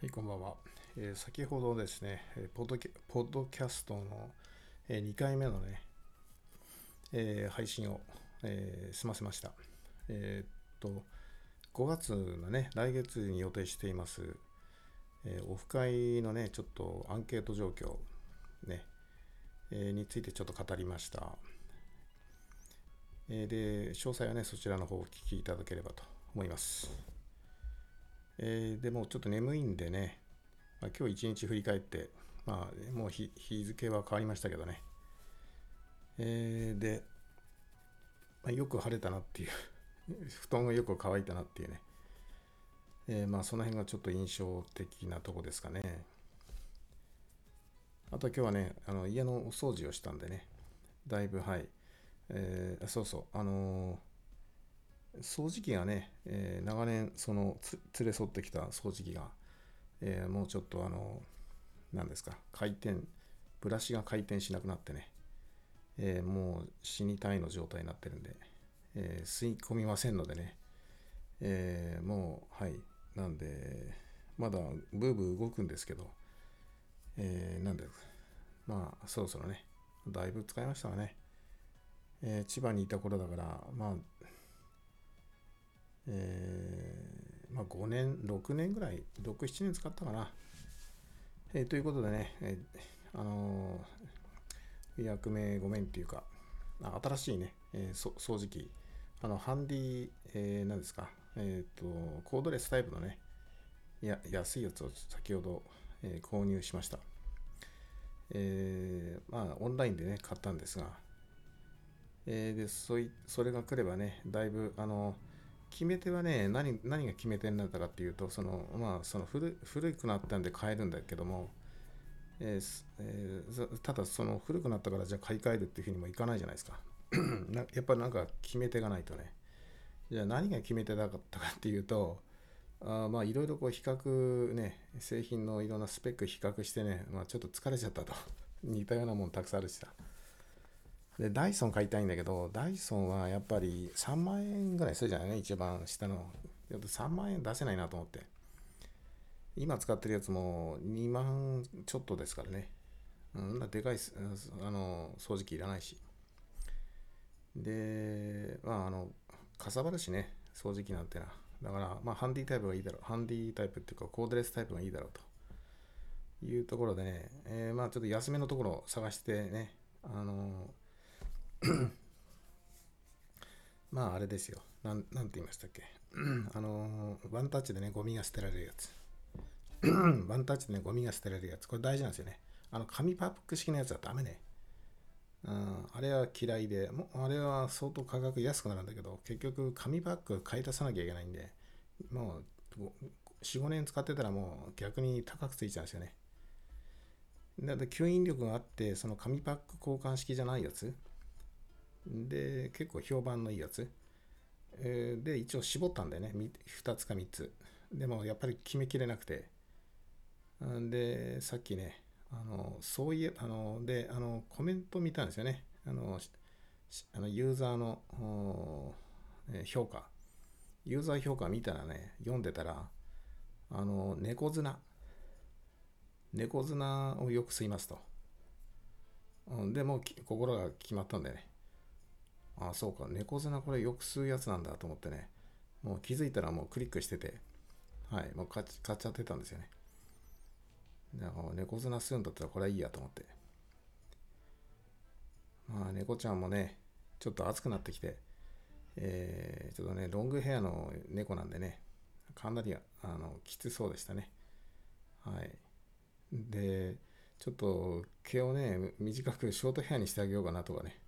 はい、こんばんは。えー、先ほどですね、ポッドキャポッドキャストの、えー、2回目のね、えー、配信を、え済ませました。えっと、5月のね、来月に予定しています、えオフ会のね、ちょっとアンケート状況、ね、えについてちょっと語りました。えで、詳細はね、そちらの方をお聞きいただければと思います。えー、でもちょっと眠いんでね、まあ、今日一日振り返って、まあ、もう日付は変わりましたけどね。えー、で、まあ、よく晴れたなっていう 布団がよく乾いたなっていうね。えー、まあその辺がちょっと印象的なとこですかね。あと今日はね、あの家のお掃除をしたんでね、だいぶはい。えー、そうそう、あのー掃除機がね、えー、長年その連れ添ってきた掃除機が、えー、もうちょっとあの何ですか回転ブラシが回転しなくなってね、えー、もう死にたいの状態になってるんで、え吸い込みませんのでね、えもうはいなんでまだブーブー動くんですけど、えなんでまあそろそろねだいぶ使いましたわね、え千葉にいた頃だからまあえー、まあ、5年、6年ぐらい、6、7年使ったかな。えー、ということでね、えー、あの、役名ごめんっていうか、新しいね、えー、掃除機、あの、ハンディ、えー、何ですか、えっ、と、コードレスタイプのね、や安いやつを先ほど、え購入しました。えまあ、オンラインでね、買ったんですが、えでそい、それが来ればね、だいぶ、あの決め手はね、何何が決め手になったかっていうと、そのまあ、その古古くなったんで買えるんだけども、えーえー、ただその古くなったからじゃあ買い替えるっていうふうにもいかないじゃないですか。やっぱりなんか決め手がないとね。じゃあ何が決め手だったかっていうと、あまあいろいろこう比較ね、製品のいろんなスペック比較してね、まあ、ちょっと疲れちゃったと。似たようなもんたくさんあるしさ。で、ダイソン買いたいんだけど、ダイソンはやっぱり3万円ぐらいするじゃない？ね、一番下の。3万円出せないなと思って。今使ってるやつも2万ちょっとですからね。うん、でかいあの掃除機いらないし。で、まあ、あの、かさばるしね、掃除機なんてな。だから、まあ、ハンディタイプがいいだろう。ハンディタイプっていうか、コードレスタイプがいいだろうというところでね、えー、まあ、ちょっと安めのところを探してね、あの まああれですよ。なん、なんて言いましたっけ？あのワンタッチでね、ゴミが捨てられるやつ。ワンタッチでね、ゴミが捨てられるやつ。これ大事なんですよね。あの、紙パック式のやつはダメね。うん、あれは嫌いで、もあれは相当価格安くなるんだけど、結局紙パック買い足さなきゃいけないんで、もう4、5年使ってたらもう逆に高くついちゃうんですよね。だって吸引力があって、その紙パック交換式じゃないやつ、で、結構評判のいいやつ。えー、で、一応絞ったんだよね。2つか3つ。でも、やっぱり決めきれなくて。で、さっきね、あの、そういえ、あの、で、あの、コメント見たんですよね。あの、あのユーザーの、えー、評価。ユーザー評価見たらね、読んでたら、あの、猫綱。猫綱をよく吸いますと。うんでも、心が決まったんだよね。あ、そうか、猫砂これよく吸うやつなんだと思ってね、もう気づいたらもうクリックしてて、はい、もう買っちゃってたんですよね。だから猫砂吸うんだったらこれはいいやと思って。まあ、猫ちゃんもね、ちょっと暑くなってきて、えー、ちょっとね、ロングヘアの猫なんでね、かなりあのきつそうでしたね。はい。で、ちょっと毛をね、短くショートヘアにしてあげようかなとかね、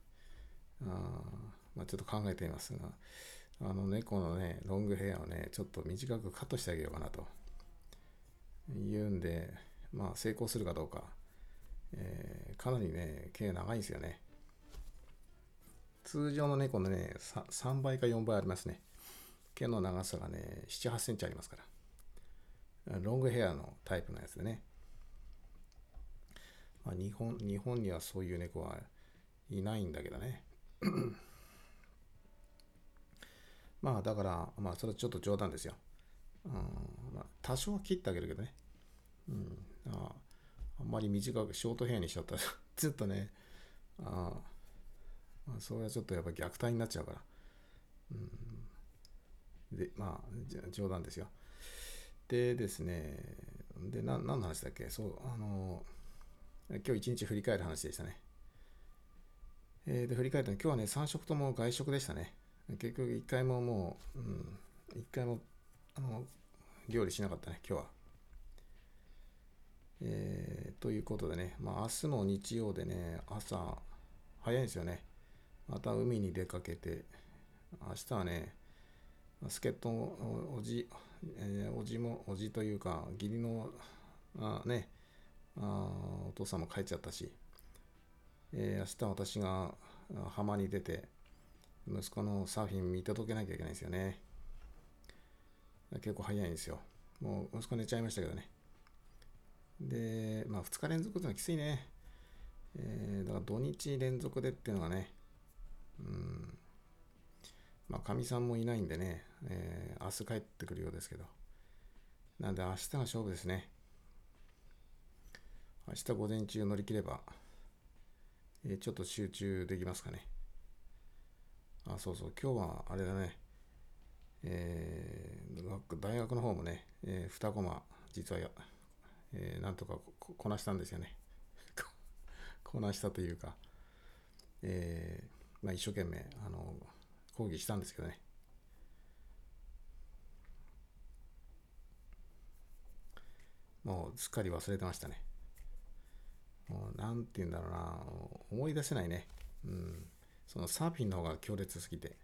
あまあ、ちょっと考えていますが、あの猫のね、ロングヘアをね、ちょっと短くカットしてあげようかなと言うんで、まあ成功するかどうか、えー、かなりね、毛長いんですよね。通常の猫のね3、3倍か4倍ありますね。毛の長さがね、7、8センチありますから。ロングヘアのタイプのやつでね。まあ、日本日本にはそういう猫はいないんだけどね。まあだから、まあそれはちょっと冗談ですよ。うんまあ、多少は切ってあげるけどね。うんああんまり短くショートヘアにしちゃったら ちょっとねああそれはちょっとやっぱ虐待になっちゃうからうんでまあ冗談ですよでですねでな何の話だっけ？そうあの今日一日振り返る話でしたねえー、で振り返ったの今日はね3食とも外食でしたね。結局1回ももう、うん、1回もあの料理しなかったね今日は。えー、ということでね、まあ、明日も日曜でね、朝、早いんですよね。また海に出かけて、明日はね、助っ人おじ、えー、おじも、おじというか、義理の、あね、あお父さんも帰っちゃったし、えー、明日私が浜に出て、息子のサーフィン見届けなきゃいけないんですよね。結構早いんですよ。もう息子寝ちゃいましたけどね。で、まあ2日連続ってのはきついね。えー、だから土日連続でっていうのがね、うん、まあかみさんもいないんでね、えー、明日帰ってくるようですけど。なんで明日が勝負ですね。明日午前中乗り切れば、え、ちょっと集中できますかね。あ、そうそう、今日はあれだね、えー、大学の方もね、えー、2コマ、実はや、えー、なんとかこなしたんですよね。こなしたというか、えー、まあ、一生懸命あの講義したんですけどね。もうすっかり忘れてましたね。もうなんて言うんだろうな、思い出せないね。うん。そのサーフィンの方が強烈すぎて。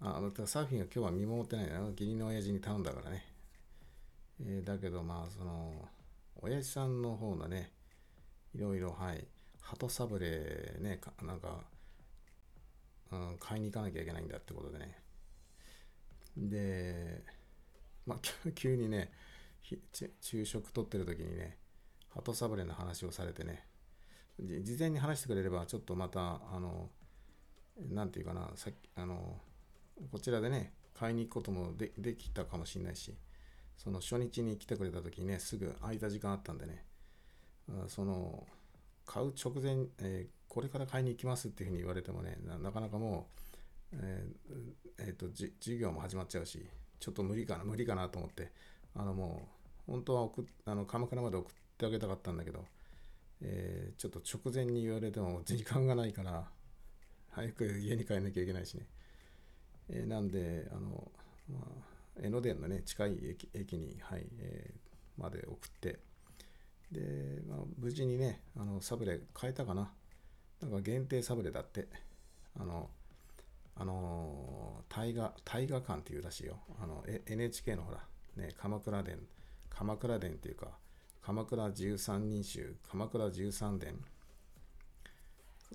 あ、またサーフィンは今日は見守ってないな。義理の親父に頼んだからね。えー、だけどまあ、その、親父さんの方のね、いろいろ、はい、鳩サブレーね、なんか、うん、買いに行かなきゃいけないんだってことでね。で、まあ、急にね、昼食取ってる時にね、鳩サブレの話をされてね、事前に話してくれれば、ちょっとまた、あの、なんていうかな、さっきあの、こちらでね、買いに行くこともでできたかもしれないし、その初日に来てくれた時にね、すぐ空いた時間あったんでね、その、買う直前、えー、これから買いに行きますっていうふうに言われてもね、なかなかもう、えー、えー、と、授業も始まっちゃうし、ちょっと無理かな、無理かなと思って、あのもう、本当は送あの鎌倉まで送ってあげたかったんだけど、えー、ちょっと直前に言われても時間がないから、早く家に帰んなきゃいけないしね。えー、なんで、あの、まあ、江ノ電のね、近い駅駅に、はい、えー、まで送って、で、まあ、無事にね、あの、サブレ変えたかな。なんか限定サブレだって、あの、あの、大河、大河館っていうらしいよ。あの、NHK のほら、ね、鎌倉殿、鎌倉殿っていうか、鎌倉13人衆、鎌倉13殿、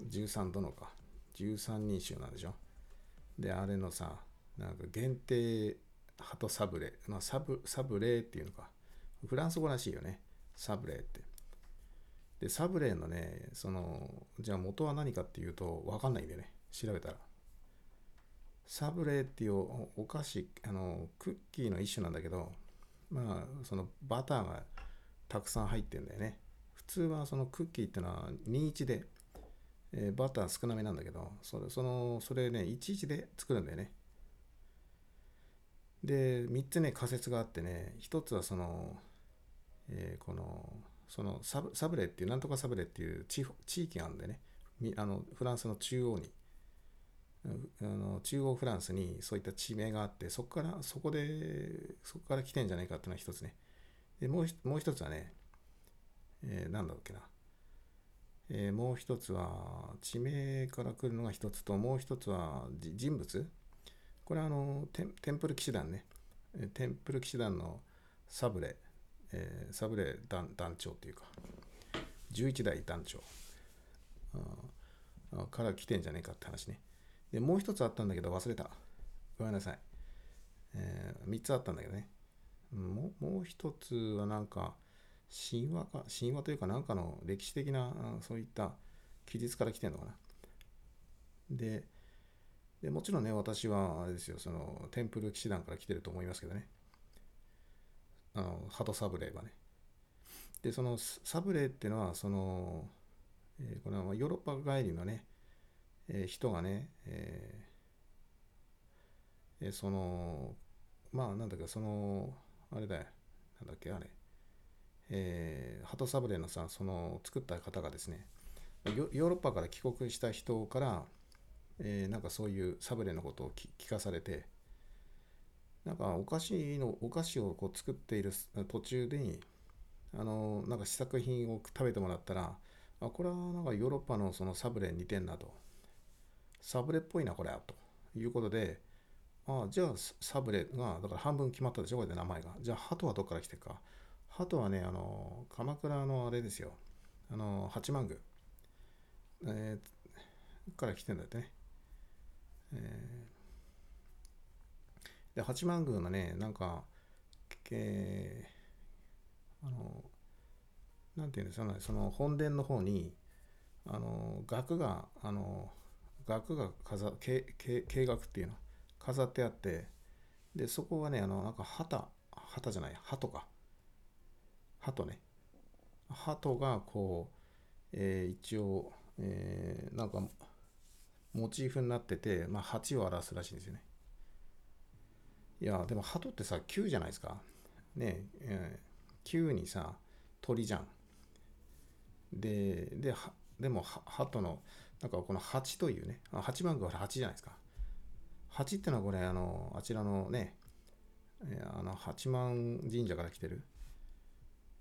13殿か、13人衆なんでしょ。で、あれのさ、なんか限定ハトサブレ、まあ、サブサブレーっていうのか。フランス語らしいよね。サブレーって。で、サブレーのね、その、じゃあ元は何かっていうと、わかんないんだよね。調べたら。サブレーっていうお菓子、あの、クッキーの一種なんだけど、まあ、そのバターがたくさん入ってんだよね。普通はそのクッキーってのは21で、えー、バター少なめなんだけど、それ、その、それね、11で作るんだよね。で3つね仮説があってね1つはその、えー、このそのサブサブレっていうなんとかサブレっていう地地域があるんでねあのフランスの中央にあの中央フランスにそういった地名があってそこからそこでそこから来てんじゃないかっていうのは一つねでもうもう一つはね、えー、なんだっけな、えー、もう一つは地名から来るのが一つともう一つは人物？これはあのテンテンプル騎士団ね、テンプル騎士団のサブレ、えー、サブレ団団長というか、11代団長から来てんじゃねえかって話ね。で、もう一つあったんだけど忘れた。ごめんなさい。えー、3つあったんだけどね。もうもう一つはなんか、神話か、神話というかなんかの歴史的なそういった記述から来てんのかな。で、でもちろんね、私はあれですよ、そのテンプル騎士団から来てると思いますけどね。あの、ハトサブレーはね。で、そのサブレーっていうのは、その、えー、これはヨーロッパ帰りのね、えー、人がね、えー、その、まあなんだっけ、その、あれだよ、なんだっけ、あれ、えー、ハトサブレのさ、その作った方がですね、ヨーロッパから帰国した人から、えー、なんかそういうサブレのことを聞かされて、なんかお菓子の、お菓子をこう作っている途中で、あの、なんか試作品を食べてもらったら、あ、これはなんかヨーロッパのそのサブレに似てんなと。サブレっぽいな、これは、ということで、あじゃあサブレが、だから半分決まったでしょ、これで名前が。じゃあ、ハトはどっから来てるか。ハトはね、あの、鎌倉のあれですよ。あの、八幡宮。えー、から来てんだってね。えー、で、八幡宮のね、なんか、えー、あの、なんていうんですかね、その本殿の方に、あの、額が、あの、額が飾、計額っていうの、飾ってあって、で、そこはね、あの、なんか旗、旗じゃない、鳩か。鳩ね。鳩がこう、えー、一応、えー、なんか、モチーフになってて、まあ、8を表すらしいんですよね。いや、でも鳩ってさ、9じゃないですか。ねえ、ー、9にさ、鳥じゃん。で、で、でも、鳩の、なんかこの8というね、8番が8じゃないですか。8ってのはこれ、あの、あちらのね、あの、八幡神社から来てる。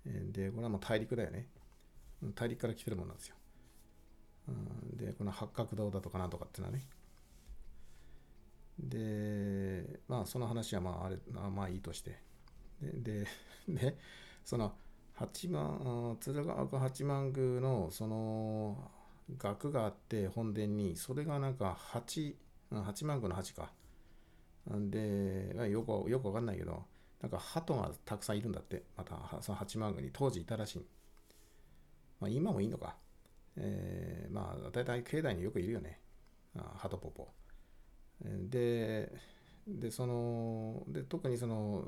で、これはもう大陸だよね。大陸から来てるもんなんですよ。で、この八角堂だとかなんとかってのはね。で、まあ、その話はまあ、あれ、まあいいとして。で、で、でその、八幡、鶴岡八幡宮の、その、額があって本殿に、それがなんか八、八幡宮の八か。で、よく、よくわかんないけど、なんか鳩がたくさんいるんだって、また、その八幡宮に当時いたらしい。まあ今もいいのか。えー、まあ大体境内によくいるよね。ハトポポ。で、で、その、で、特にその、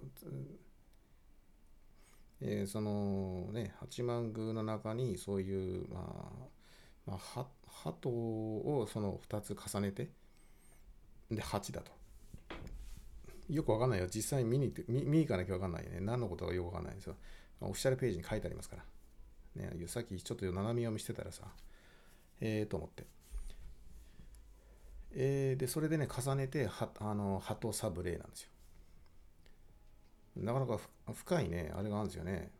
えー、そのね、八幡宮の中にそういう、まあ、まあ、鳩をその2つ重ねて、で、8だと。よくわかんないよ。実際に見に見見に行かなきゃわかんないね。何のことかよくわかんないんですよ。オフィシャルページに書いてありますから。ね、さっきちょっと斜め読みしてたらさ、ええー、と思って。えー、で、それでね、重ねて、はあの、ハトサブレーなんですよ。なかなか深いね、あれがあるんですよね。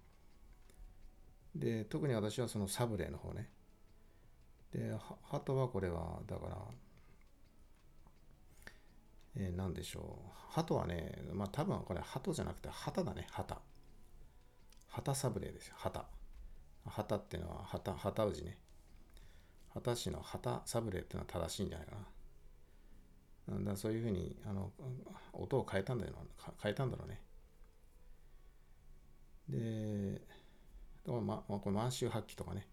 で、特に私はそのサブレーの方ね。で、ハトはこれは、だから、えー、何でしょう。ハトはね、まあ多分これハトじゃなくて旗だね、旗。旗サブレーですよ、旗。旗っていうのは旗、旗氏ね。旗氏の旗サブレーっていうのは正しいんじゃないかな。だそういうふうにあの音を変えたんだよ変えたんだろうね。で、だからま、これ満州発揮とかね、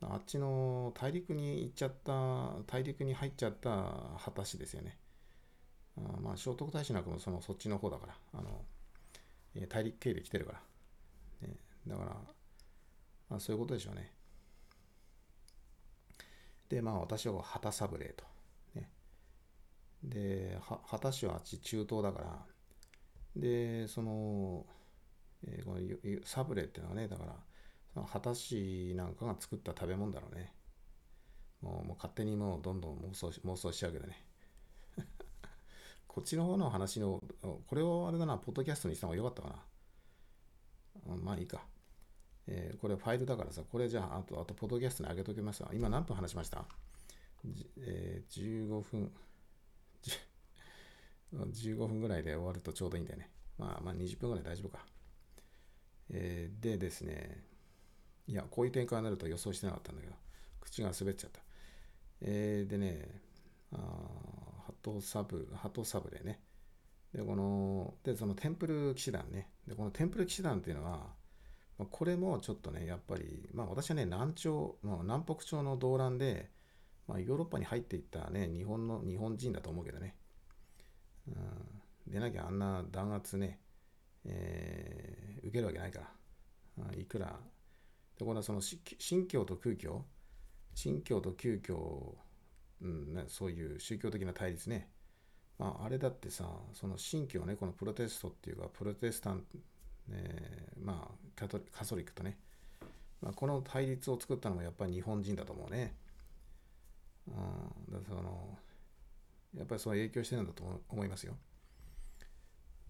あっちの大陸に行っちゃった、大陸に入っちゃった旗氏ですよね。あまあ、聖徳太子なんかもそのそっちの方だから、あの大陸系で来てるから。ね、だから、まあ、そういうことでしょうね。で、まあ私は旗サブレーと。ね、で、旗氏はあっち中東だから、で、その、えー、このサブレっていうのはね、だから、その旗氏なんかが作った食べ物だろうね。もうもう勝手にもうどんどん妄想妄想しちゃうけどね。こっちの方の話の、これをあれだな、ポッドキャストにした方がよかったかな。まあいいか。えー、これファイルだからさ、これじゃあ、あと、あと、ポッドキャストに上げときますわ。今何分話しました？えー、15分、15分ぐらいで終わるとちょうどいいんだよね。まあ、まあ、20分ぐらい大丈夫か。えー、でですね、いや、こういう展開になると予想してなかったんだけど、口が滑っちゃった。えー、でね、あハトサブ、ハトサブでね。で、この、で、そのテンプル騎士団ね。で、このテンプル騎士団っていうのは、これもちょっとね、やっぱり、まあ私はね、南朝、まあ、南北朝の動乱で、まあヨーロッパに入っていったね、日本の、日本人だと思うけどね。うん、でなきゃあんな弾圧ね、えー、受けるわけないから。いくら、で、これはその新教と空教、新教と旧教、うんね、そういう宗教的な対立ね。まあ、あれだってさ、その新教ね、このプロテストっていうか、プロテスタント、ね、まあカト、カソリックとね、まあ、この対立を作ったのもやっぱり日本人だと思うね。うん、だそのやっぱりその影響してるんだと思いますよ。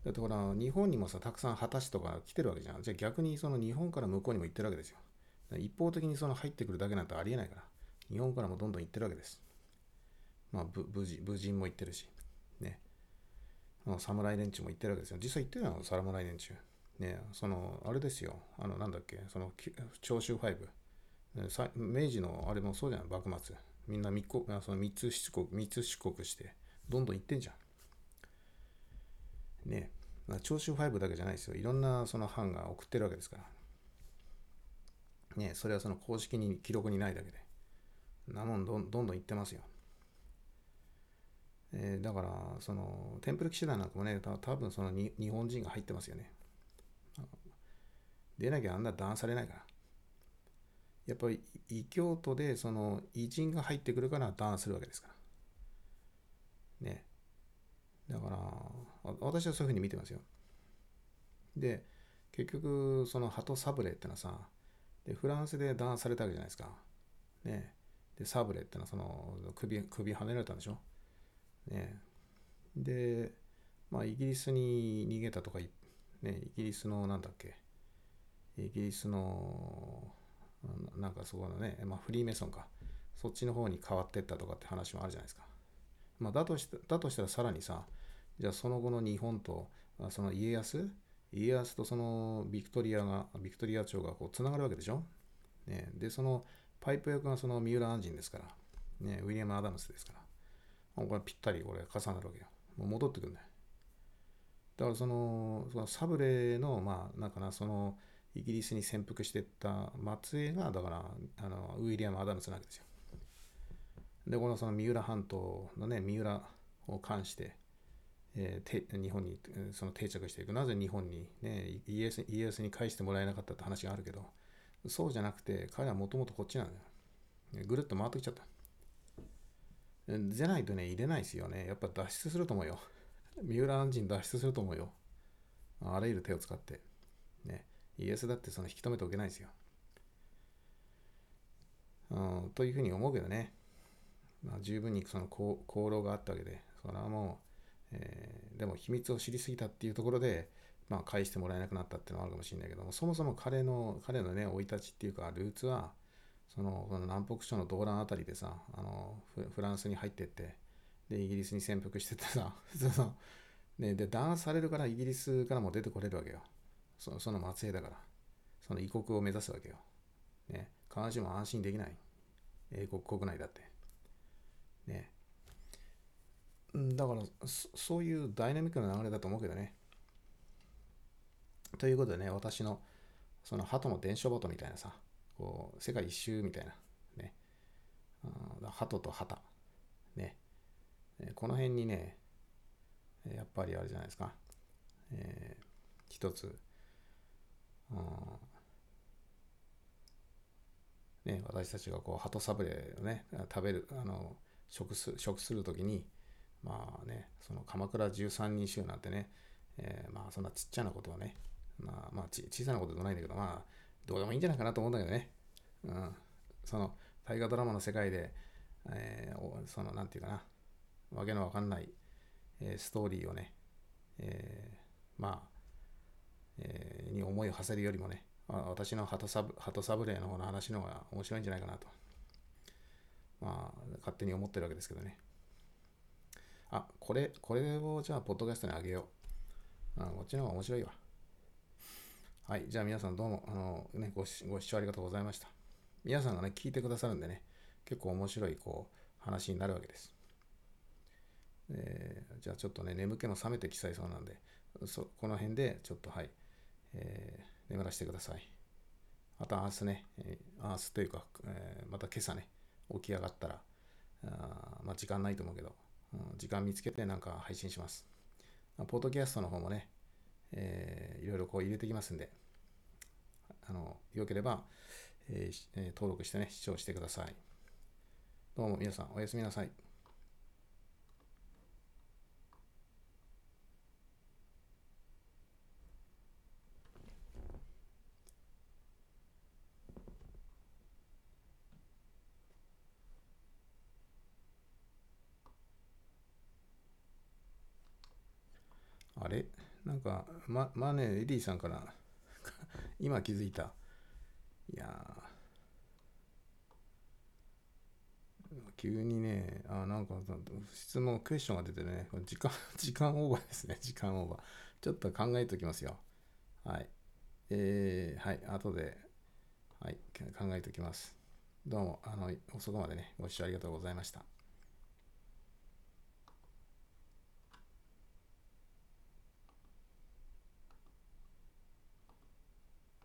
だってほら、日本にもさ、たくさん果たしとか来てるわけじゃん。じゃあ逆にその日本から向こうにも行ってるわけですよ。一方的にその入ってくるだけなんてありえないから、日本からもどんどん行ってるわけです。まあ、無事、無人も行ってるし、ね。あの侍連中も行ってるわけですよ。実際行ってるの侍連中。ね、その、あれですよ。あの、なんだっけ、その、長州ファイブ。明治のあれもそうじゃん、幕末。みんな密国その3つ出国、3つ出国して、どんどん行ってんじゃん。ね長州ファイブだけじゃないですよ。いろんなその藩が送ってるわけですから。ね、それはその公式に記録にないだけで。なもんどんどんどん言ってますよ。えー、だから、その、テンプル騎士団なんかもね、た多分そのに日本人が入ってますよね。出なきゃあんな弾されないから。やっぱり異教徒でその偉人が入ってくるから弾するわけですから。ね。だから、私はそういうふうに見てますよ。で、結局、そのハトサブレってのはさ、で、フランスで弾されたわけじゃないですか。ね。で、サブレってのはその首、首はねられたんでしょ。ね。で、まあ、イギリスに逃げたとか、ね、イギリスのなんだっけ、イギリスの、なんかそこのね、まあ、フリーメソンか。そっちの方に変わってったとかって話もあるじゃないですか。まあ、だとしだとしたらさらにさ、じゃあその後の日本と、その家康家康とそのビクトリアが、ビクトリア朝がこうつながるわけでしょ？ね、で、そのパイプ役がその三浦安人ですから、ね、ウィリアム・アダムスですから、これぴったりこれ重なるわけよ。もう戻ってくるんだよ。だからその、そのサブレの、まあ、なんかな、その、イギリスに潜伏してった末裔が、だから、あの、ウィリアム・アダムスなわけですよ。で、このその三浦半島のね、三浦を関して、えー、日本にその定着していく。なぜ日本に、ね、イエスイエスに返してもらえなかったって話があるけど、そうじゃなくて、彼はもともとこっちなんだよ。ぐるっと回ってきちゃった。じゃないとね、入れないですよね。やっぱ脱出すると思うよ。三浦安人脱出すると思うよ。あらゆる手を使って。ね。イエスだってその引き止めておけないですよ。うん、というふうに思うけどね。まあ、十分にその功労があったわけで、それはもう、えー、でも秘密を知りすぎたっていうところで、まあ、返してもらえなくなったっていうのはあるかもしれないけども、そもそも彼の、彼のね、生い立ちっていうか、ルーツは、その、南北朝の動乱あたりでさ、あのフランスに入ってって、で、イギリスに潜伏しててさ、その、ね、で、弾圧されるからイギリスからも出てこれるわけよ。そのその末裔だから。その異国を目指すわけよ。ね、必ずしも安心できない。英国国内だって。ね。だからそういうダイナミックな流れだと思うけどね。ということでね、私のその鳩の伝書ボトみたいなさ、こう世界一周みたいな、ね、鳩と旗、ね、この辺にね、やっぱりあれじゃないですか、えー、一つ、ね、私たちがこう鳩サブレをね、食べる、あの食す食するときに、まあね、その鎌倉13人衆なんてね、えー、まあそんなちっちゃなことはね、まあまあ小さなことでもないんだけど、まあどうでもいいんじゃないかなと思うんだけどね。うん。その大河ドラマの世界で、えー、そのなんていうかな、わけのわかんない、えー、ストーリーをね、えー、まあ、えー、に思いを馳せるよりもね、私のハトサブハトサブレーの方の話の方が面白いんじゃないかなと、まあ、勝手に思ってるわけですけどね。あ、これ、これをじゃあ、ポッドキャストにあげよう。あこっちの方が面白いわ。はい。じゃあ皆さんどうも、あの、ね、ごご視聴ありがとうございました。皆さんがね、聞いてくださるんでね、結構面白い、こう、話になるわけです。えー、じゃあちょっとね、眠気も覚めてきちゃいそうなんで、そこの辺でちょっとはい、えー、眠らせてください。また明日ね、えー、明日というか、えー、また今朝ね、起き上がったら、あまあ時間ないと思うけど、うん時間見つけてなんか配信します。ポッドキャストの方もね、えー、いろいろこう入れてきますんで、あの、よければ、えーえー、登録してね、視聴してください。どうも皆さん、おやすみなさい。あれ？なんか、ま、まあね、エディさんから 今気づいた。いや急にね、あ、なんか、質問、クエスチョンが出てるね、時間、時間オーバーですね、時間オーバー。ちょっと考えておきますよ。はい。えー、はい、後で、はい、考えておきます。どうも、あの、遅くまでね、ご視聴ありがとうございました。